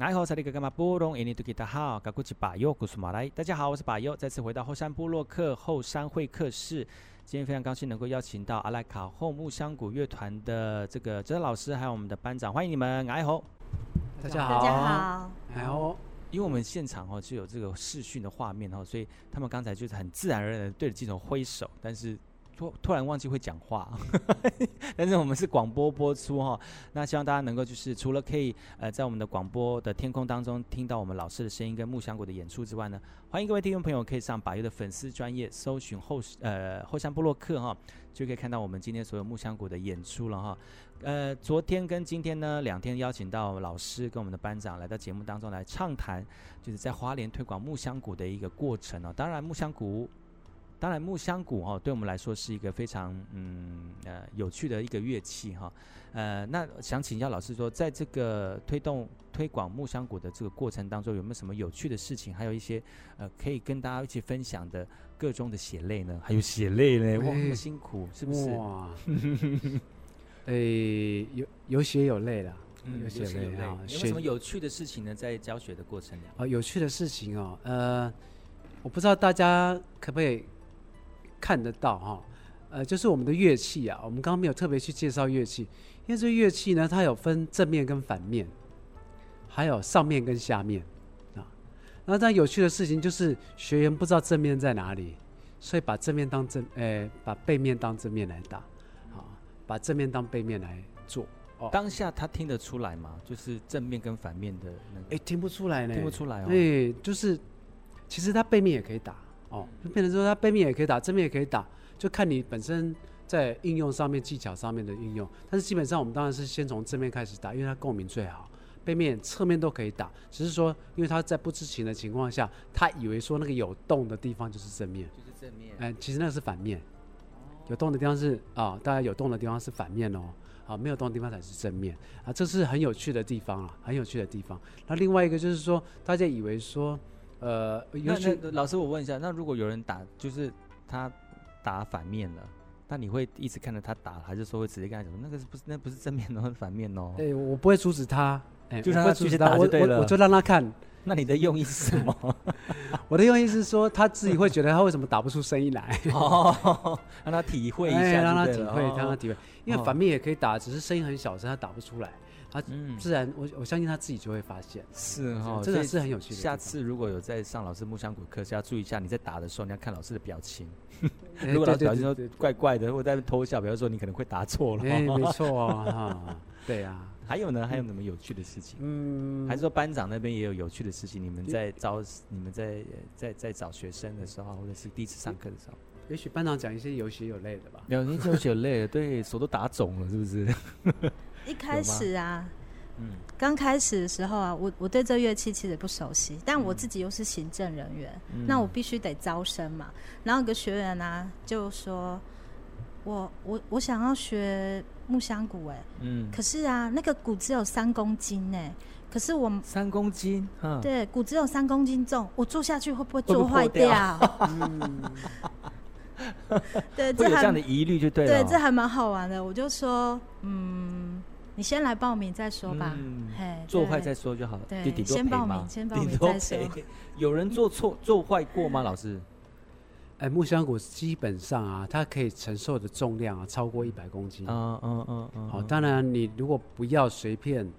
大家好，我是巴尤，再次回到后山部落客后山会客室。今天非常高兴能够邀请到阿莱卡后木香谷乐团的这个哲老师，还有我们的班长，欢迎你们，来好。大家好，大家好，来好。因为我们现场哦是有这个视讯的画面哦，所以他们刚才就是很自然而然的对着镜头挥手，但是。突突然忘记会讲话，但是我们是广播播出哈，那希望大家能够就是除了可以呃在我们的广播的天空当中听到我们老师的声音跟木香鼓的演出之外呢，欢迎各位听众朋友可以上巴尤的粉丝专业搜寻后呃后山布洛克哈，就可以看到我们今天所有木香鼓的演出了哈。呃，昨天跟今天呢两天邀请到老师跟我们的班长来到节目当中来畅谈，就是在花莲推广木香鼓的一个过程哦。当然木香鼓。当然，木香鼓哈，对我们来说是一个非常嗯呃有趣的一个乐器哈。呃，那想请教老师说，在这个推动推广木香鼓的这个过程当中，有没有什么有趣的事情？还有一些呃可以跟大家一起分享的各中的血泪呢？还有血泪呢？哇，那么辛苦是不是？哇，哎，有有血有泪了，有血有泪啊。有什么有趣的事情呢？在教学的过程里？哦，有趣的事情哦，呃，我不知道大家可不可以。看得到哈，呃，就是我们的乐器啊，我们刚刚没有特别去介绍乐器，因为这乐器呢，它有分正面跟反面，还有上面跟下面啊。那但有趣的事情就是学员不知道正面在哪里，所以把正面当正，呃，把背面当正面来打，啊，把正面当背面来做。哦，当下他听得出来吗？就是正面跟反面的那个？哎，听不出来呢，听不出来哦。对，就是其实他背面也可以打。哦，就变成说它背面也可以打，正面也可以打，就看你本身在应用上面、技巧上面的应用。但是基本上我们当然是先从正面开始打，因为它共鸣最好。背面、侧面都可以打，只是说因为他在不知情的情况下，他以为说那个有洞的地方就是正面，就是正面。哎，其实那个是反面。有洞的地方是啊，大家有洞的地方是反面哦，啊，没有洞的地方才是正面啊，这是很有趣的地方啊，很有趣的地方。那另外一个就是说，大家以为说。呃，那那老师，我问一下，那如果有人打，就是他打反面了，那你会一直看着他打，还是说会直接跟他讲，那个是不是那不是正面的，是反面哦？对，我不会阻止他，哎，就让他继续打就对了，我我就让他看。那你的用意是什么？我的用意是说，他自己会觉得他为什么打不出声音来，哦，让他体会一下，让他体会，让他体会，因为反面也可以打，只是声音很小声，他打不出来。他自然，我我相信他自己就会发现，是哈，真的是很有趣的。下次如果有在上老师木香谷课，是要注意一下，你在打的时候，你要看老师的表情。如果老师表情说怪怪的，或者在偷笑，比如说你可能会答错了。哎，没错 啊，对啊。还有呢？还有什么有趣的事情？嗯，还是说班长那边也有有趣的事情？你们在招，你们在在在找学生的时候，或者是第一次上课的时候，也许班长讲一些有血有泪的吧。有，有血有泪的，对手都打肿了，是不是？一开始啊，嗯，刚开始的时候啊，我我对这乐器其实不熟悉，但我自己又是行政人员，嗯、那我必须得招生嘛。然后有个学员呢、啊、就说，我我我想要学木香鼓，哎，嗯，可是啊，那个鼓只有三公斤哎，可是我三公斤，嗯，对，鼓只有三公斤重，我做下去会不会做坏掉？对，会有这样的疑虑就对了。对，这还蛮好玩的。我就说，嗯。你先来报名再说吧，做坏再说就好了。对，先报名，先报名再说。有人做错、做坏过吗？老师？哎，木香果基本上啊，它可以承受的重量啊，超过一百公斤。嗯嗯嗯嗯。好，当然你如果不要随便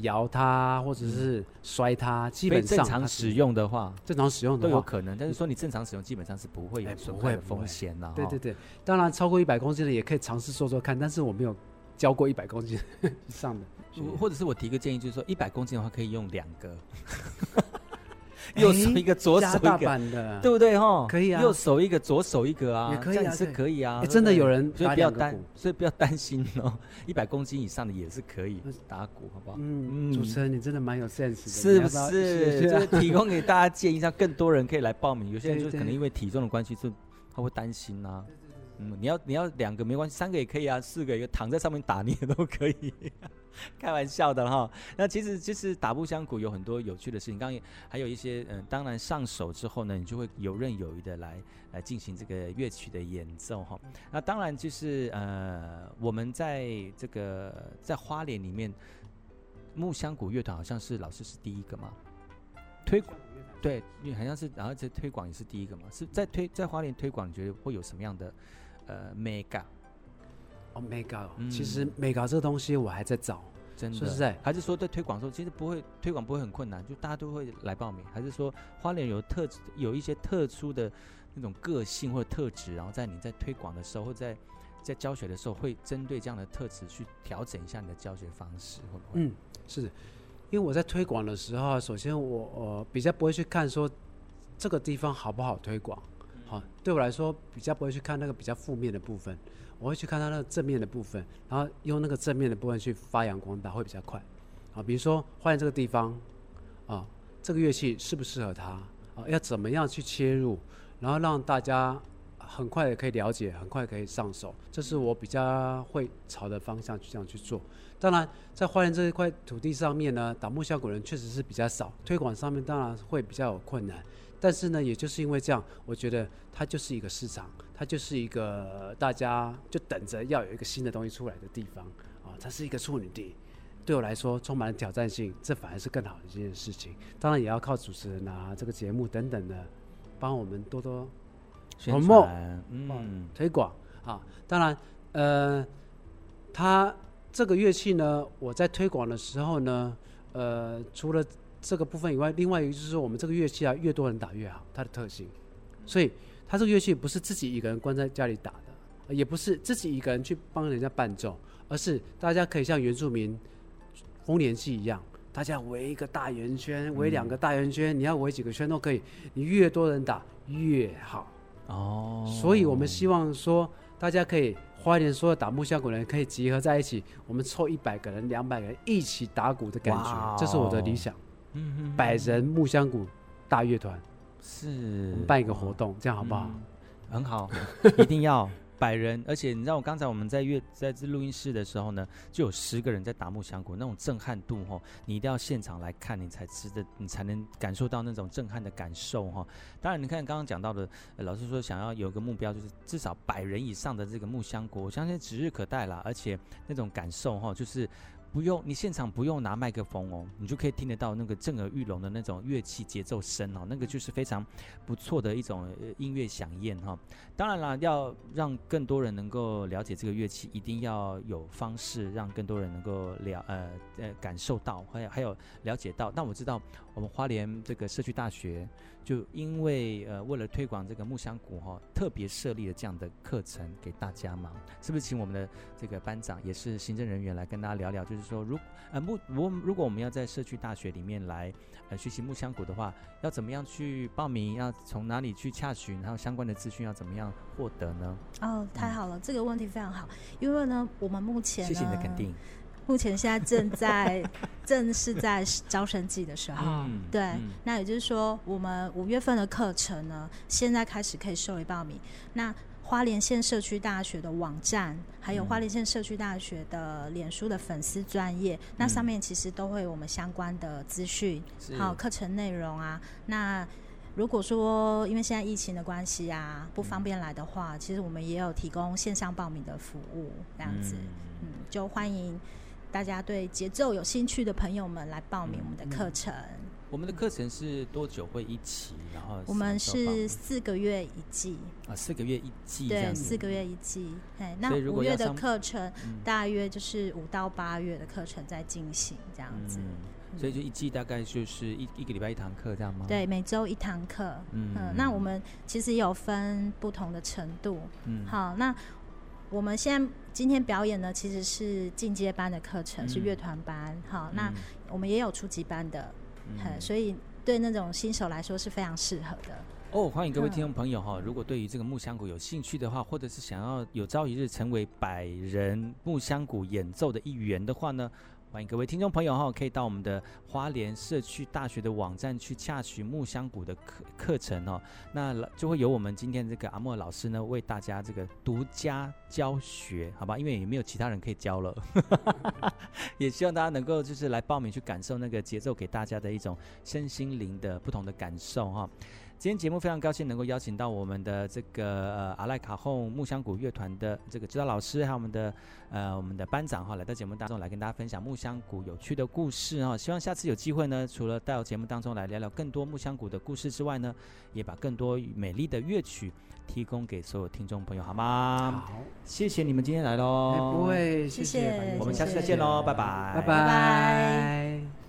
摇它，或者是摔它，基本上正常使用的话，正常使用的话都有可能。但是说你正常使用，基本上是不会有损坏风险的。对对对，当然超过一百公斤的也可以尝试做做看，但是我没有。教过一百公斤 以上的，或者是我提个建议，就是说一百公斤的话可以用两个，右手一个，左手一个，对不对哈？可以啊，右手一个，左手一个啊，也可以啊，是可以啊。真的有人，所以不要担，所以不要担心哦。一百公斤以上的也是可以打鼓，好不好？嗯，嗯主持人你真的蛮有 sense 的，是不是？就是提供给大家建议，让更多人可以来报名。有些人就可能因为体重的关系，就他会担心呐。嗯，你要你要两个没关系，三个也可以啊，四个一个躺在上面打你也都可以，开玩笑的哈。那其实其实打木香鼓有很多有趣的事情，刚刚还有一些嗯，当然上手之后呢，你就会游刃有余的来来进行这个乐曲的演奏哈。那当然就是呃，我们在这个在花莲里面，木香鼓乐团好像是老师是第一个嘛？推广对，因为好像是，然后这推广也是第一个嘛，是在推在花莲推广，你觉得会有什么样的呃 mega？哦，mega，其实 mega 这个东西我还在找。真的，说实在，还是说在推广的时候，其实不会推广不会很困难，就大家都会来报名，还是说花莲有特有一些特殊的那种个性或者特质，然后在你在推广的时候，或在在教学的时候，会针对这样的特质去调整一下你的教学方式，会不会？嗯，是的，因为我在推广的时候，首先我呃比较不会去看说这个地方好不好推广，好，对我来说比较不会去看那个比较负面的部分。我会去看它那个正面的部分，然后用那个正面的部分去发扬光大，会比较快。啊，比如说换这个地方，啊，这个乐器适不适合它？啊，要怎么样去切入，然后让大家很快的可以了解，很快可以上手。这是我比较会朝的方向去这样去做。当然，在花莲这一块土地上面呢，打木效果人确实是比较少，推广上面当然会比较有困难。但是呢，也就是因为这样，我觉得它就是一个市场，它就是一个大家就等着要有一个新的东西出来的地方啊，它是一个处女地。对我来说，充满了挑战性，这反而是更好的一件事情。当然，也要靠主持人啊，这个节目等等的，帮我们多多宣传，嗯，推广啊。当然，呃，它这个乐器呢，我在推广的时候呢，呃，除了这个部分以外，另外一个就是说，我们这个乐器啊，越多人打越好，它的特性。所以，它这个乐器不是自己一个人关在家里打的，也不是自己一个人去帮人家伴奏，而是大家可以像原住民丰年祭一样，大家围一个大圆圈，围两个大圆圈，嗯、你要围几个圈都可以，你越多人打越好。哦。所以我们希望说，大家可以花莲所有打木箱鼓的人可以集合在一起，我们凑一百个人、两百个人一起打鼓的感觉，哦、这是我的理想。百人木香谷大乐团，是办一个活动，这样好不好？嗯、很好，一定要百人。而且你知道，我刚才我们在乐在这录音室的时候呢，就有十个人在打木香鼓，那种震撼度哈，你一定要现场来看，你才值得，你才能感受到那种震撼的感受哈。当然，你看刚刚讲到的，老师说想要有个目标，就是至少百人以上的这个木香鼓，我相信指日可待啦。而且那种感受哈，就是。不用，你现场不用拿麦克风哦，你就可以听得到那个震耳欲聋的那种乐器节奏声哦，那个就是非常不错的一种音乐响宴哈。当然啦，要让更多人能够了解这个乐器，一定要有方式让更多人能够了呃呃感受到，还有还有了解到。那我知道我们花莲这个社区大学。就因为呃，为了推广这个木香鼓哈，特别设立了这样的课程给大家嘛，是不是？请我们的这个班长也是行政人员来跟大家聊聊，就是说，如呃木我如果我们要在社区大学里面来呃学习木香鼓的话，要怎么样去报名？要从哪里去洽询？然后相关的资讯要怎么样获得呢？哦，太好了，嗯、这个问题非常好，因为呢，我们目前谢谢你的肯定。目前现在正在正是在招生季的时候，嗯、对，嗯、那也就是说，我们五月份的课程呢，现在开始可以受理报名。那花莲县社区大学的网站，还有花莲县社区大学的脸书的粉丝专业，嗯、那上面其实都会有我们相关的资讯，还有课程内容啊。那如果说因为现在疫情的关系啊，不方便来的话，嗯、其实我们也有提供线上报名的服务，这样子，嗯，嗯，就欢迎。大家对节奏有兴趣的朋友们来报名我们的课程。嗯，我们的课程是多久会一期？然后我们是四个月一季啊，四个月一季，对，四个月一季。哎，那五月的课程大约就是五到八月的课程在进行这样子。嗯，所以就一季大概就是一一个礼拜一堂课这样吗？对，每周一堂课。嗯，嗯，那我们其实有分不同的程度。嗯，好，那。我们现在今天表演呢，其实是进阶班的课程，嗯、是乐团班。好，嗯、那我们也有初级班的，嗯、所以对那种新手来说是非常适合的。哦，欢迎各位听众朋友哈！嗯、如果对于这个木香鼓有兴趣的话，或者是想要有朝一日成为百人木香鼓演奏的一员的话呢，欢迎各位听众朋友哈，可以到我们的花莲社区大学的网站去洽询木香鼓的课课程哦。那就会由我们今天这个阿莫老师呢，为大家这个独家教学，好吧？因为也没有其他人可以教了，也希望大家能够就是来报名去感受那个节奏给大家的一种身心灵的不同的感受哈。今天节目非常高兴能够邀请到我们的这个呃阿赖卡洪木香谷乐团的这个指导老师，还有我们的呃我们的班长哈，来到节目当中来跟大家分享木香谷有趣的故事哈。希望下次有机会呢，除了到节目当中来聊聊更多木香谷的故事之外呢，也把更多美丽的乐曲提供给所有听众朋友，好吗？好，谢谢你们今天来喽。不会，谢谢，我们下次再见喽，拜拜，拜拜。